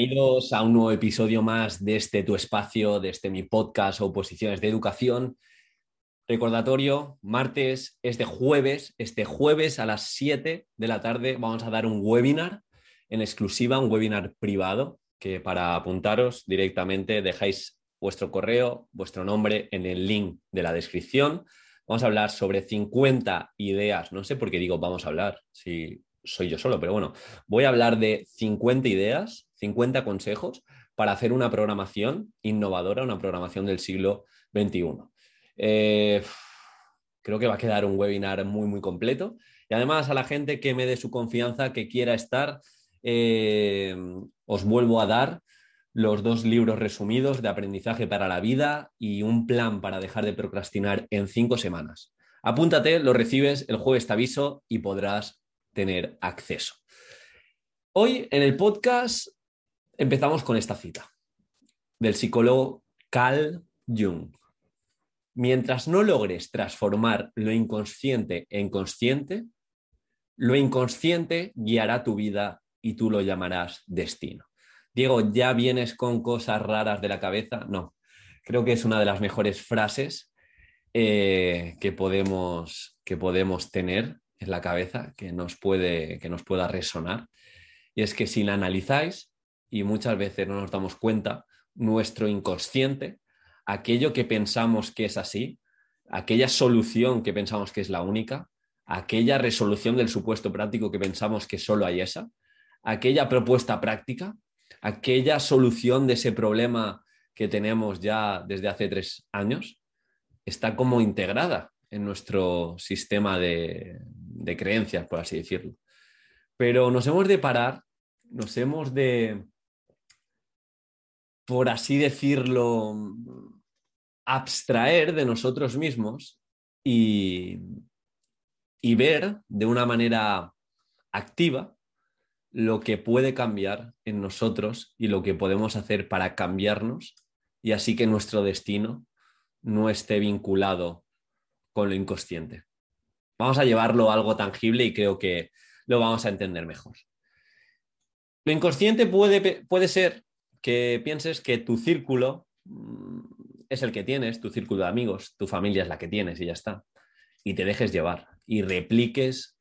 Bienvenidos a un nuevo episodio más de este tu espacio, de este mi podcast Oposiciones de Educación. Recordatorio, martes, este jueves, este jueves a las 7 de la tarde vamos a dar un webinar en exclusiva, un webinar privado, que para apuntaros directamente dejáis vuestro correo, vuestro nombre en el link de la descripción. Vamos a hablar sobre 50 ideas, no sé por qué digo vamos a hablar, si soy yo solo, pero bueno, voy a hablar de 50 ideas 50 consejos para hacer una programación innovadora, una programación del siglo XXI. Eh, creo que va a quedar un webinar muy, muy completo. Y además a la gente que me dé su confianza, que quiera estar, eh, os vuelvo a dar los dos libros resumidos de aprendizaje para la vida y un plan para dejar de procrastinar en cinco semanas. Apúntate, lo recibes, el jueves te aviso y podrás tener acceso. Hoy en el podcast Empezamos con esta cita del psicólogo Carl Jung. Mientras no logres transformar lo inconsciente en consciente, lo inconsciente guiará tu vida y tú lo llamarás destino. Diego, ¿ya vienes con cosas raras de la cabeza? No, creo que es una de las mejores frases eh, que, podemos, que podemos tener en la cabeza, que nos, puede, que nos pueda resonar. Y es que si la analizáis, y muchas veces no nos damos cuenta, nuestro inconsciente, aquello que pensamos que es así, aquella solución que pensamos que es la única, aquella resolución del supuesto práctico que pensamos que solo hay esa, aquella propuesta práctica, aquella solución de ese problema que tenemos ya desde hace tres años, está como integrada en nuestro sistema de, creencias, por así decirlo. Pero nos hemos de parar, nos hemos de por así decirlo, abstraer de nosotros mismos y, y ver de una manera activa lo que puede cambiar en nosotros y lo que podemos hacer para cambiarnos y así que nuestro destino no esté vinculado con lo inconsciente. Vamos a llevarlo a algo tangible y creo que lo vamos a entender mejor. Lo inconsciente puede, puede ser que pienses que tu círculo mm, es el que tienes, tu círculo de amigos, tu familia es la que tienes y ya está. Y te dejes llevar y repliques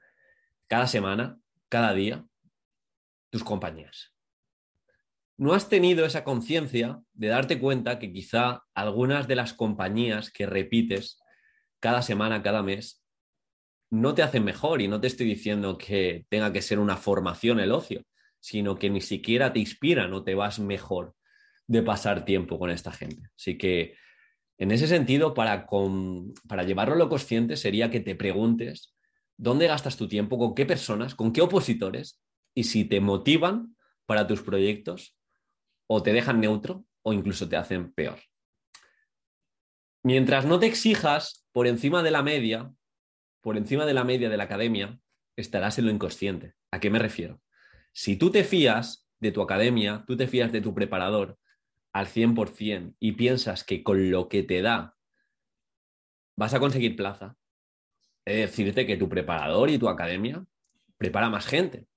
cada semana, cada día, tus compañías. No has tenido esa conciencia de darte cuenta que quizá algunas de las compañías que repites cada semana, cada mes, no te hacen mejor y no te estoy diciendo que tenga que ser una formación el ocio, sino que ni siquiera te inspiran o te vas mejor de pasar tiempo con esta gente. Así que en ese sentido, para, llevarlo a lo consciente, sería que te preguntes dónde gastas tu tiempo, con qué personas, con qué opositores y si te motivan para tus proyectos o te dejan neutro o incluso te hacen peor. Mientras no te exijas por encima de la media, por encima de la media de la academia, estarás en lo inconsciente. ¿A qué me refiero? Si tú te fías de tu academia, tú te fías de tu preparador al 100% y piensas que con lo que te da vas a conseguir plaza, he de decirte que tu preparador y tu academia prepara más gente.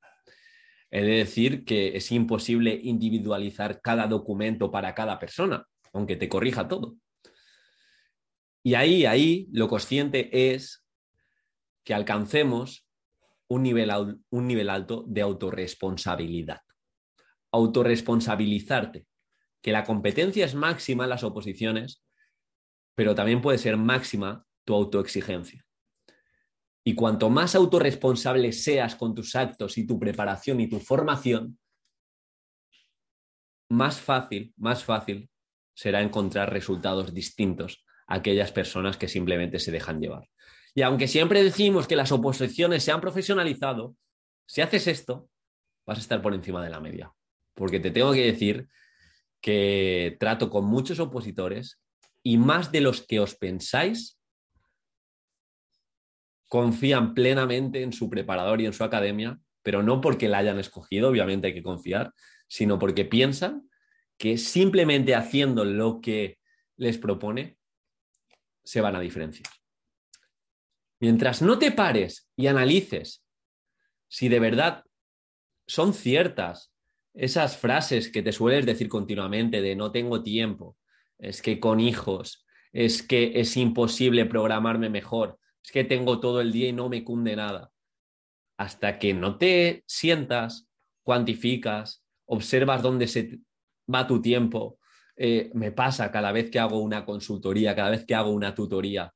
He de decir que es imposible individualizar cada documento para cada persona, aunque te corrija todo. Y ahí, ahí, lo consciente es que alcancemos un nivel, un nivel alto de autorresponsabilidad. Autorresponsabilizarte, que la competencia es máxima en las oposiciones, pero también puede ser máxima tu autoexigencia. Y cuanto más autorresponsable seas con tus actos y tu preparación y tu formación, más fácil, más fácil será encontrar resultados distintos a aquellas personas que simplemente se dejan llevar. Y aunque siempre decimos que las oposiciones se han profesionalizado, si haces esto, vas a estar por encima de la media. Porque te tengo que decir que trato con muchos opositores y más de los que os pensáis confían plenamente en su preparador y en su academia, pero no porque la hayan escogido, obviamente hay que confiar, sino porque piensan que simplemente haciendo lo que les propone se van a diferenciar. Mientras no te pares y analices si de verdad son ciertas esas frases que te sueles decir continuamente de no tengo tiempo, es que con hijos, es que es imposible programarme mejor, es que tengo todo el día y no me cunde nada. Hasta que no te sientas, cuantificas, observas dónde se va tu tiempo. Eh, me pasa cada vez que hago una consultoría, cada vez que hago una tutoría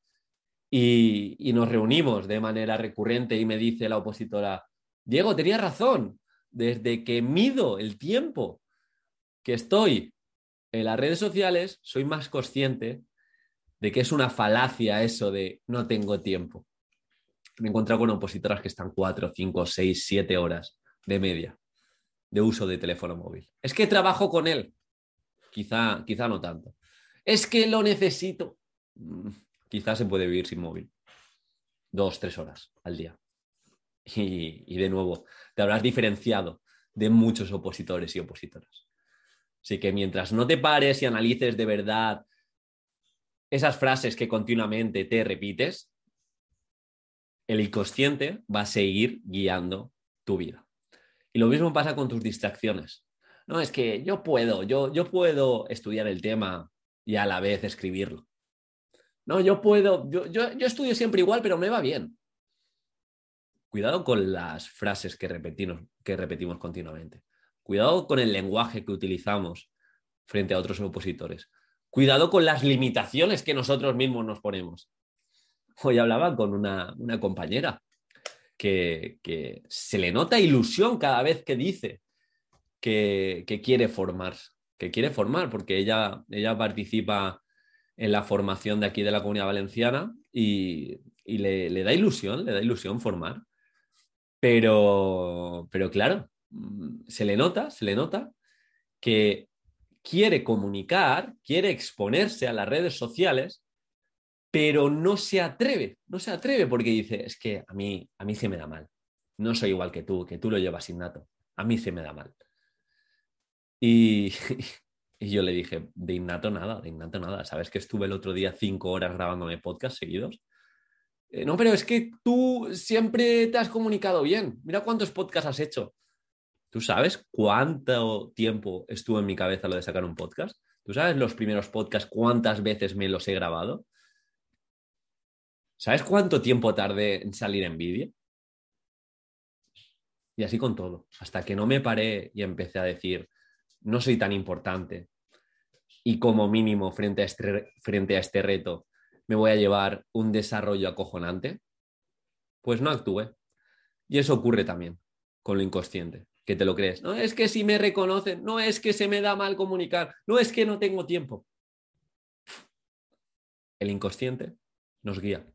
y, nos reunimos de manera recurrente y me dice la opositora, Diego, tenía razón, desde que mido el tiempo que estoy en las redes sociales, soy más consciente de que es una falacia eso de no tengo tiempo. Me he encontrado con opositoras que están cuatro, cinco, seis, siete horas de media de uso de teléfono móvil. Es que trabajo con él. Quizá, quizá no tanto. Es que lo necesito. Mm, quizá se puede vivir sin móvil. Dos, tres horas al día. Y, de nuevo, te habrás diferenciado de muchos opositores y opositoras. Así que mientras no te pares y analices de verdad esas frases que continuamente te repites, el inconsciente va a seguir guiando tu vida. Y lo mismo pasa con tus distracciones. No, es que yo puedo, yo, yo puedo estudiar el tema y a la vez escribirlo. No, yo puedo, yo, yo, yo estudio siempre igual, pero me va bien. Cuidado con las frases que repetimos, que repetimos continuamente. Cuidado con el lenguaje que utilizamos frente a otros opositores. Cuidado con las limitaciones que nosotros mismos nos ponemos. Hoy hablaba con una, compañera que, se le nota ilusión cada vez que dice que, quiere formar, que quiere formar, porque ella, ella participa en la formación de aquí de la Comunidad Valenciana y, le, da ilusión, le da ilusión formar. Pero, pero claro, mm, se le nota, se le nota que quiere comunicar, quiere exponerse a las redes sociales, pero no se atreve, no se atreve porque dice, es que a mí, a mí se me da mal. No soy igual que tú, que tú lo llevas innato. A mí se me da mal. Y, y yo le dije, de innato nada, de innato nada. ¿Sabes que estuve el otro día cinco horas grabándome podcast seguidos? Eh, no, pero es que tú siempre te has comunicado bien. Mira cuántos podcasts has hecho. ¿Tú sabes cuánto tiempo estuvo en mi cabeza lo de sacar un podcast? ¿Tú sabes los primeros podcasts cuántas veces me los he grabado? ¿Sabes cuánto tiempo tardé en salir en vídeo? Y así con todo, hasta que no me paré y empecé a decir, no soy tan importante y como mínimo frente a este, frente a este reto me voy a llevar un desarrollo acojonante, pues no actúe. Y eso ocurre también con lo inconsciente, que te lo crees. No es que si me reconocen, no es que se me da mal comunicar, no es que no tengo tiempo. El inconsciente nos guía.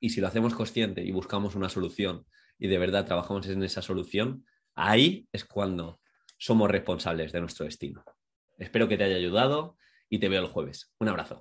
Y si lo hacemos consciente y buscamos una solución y de verdad trabajamos en esa solución, ahí es cuando somos responsables de nuestro destino. Espero que te haya ayudado y te veo el jueves. Un abrazo.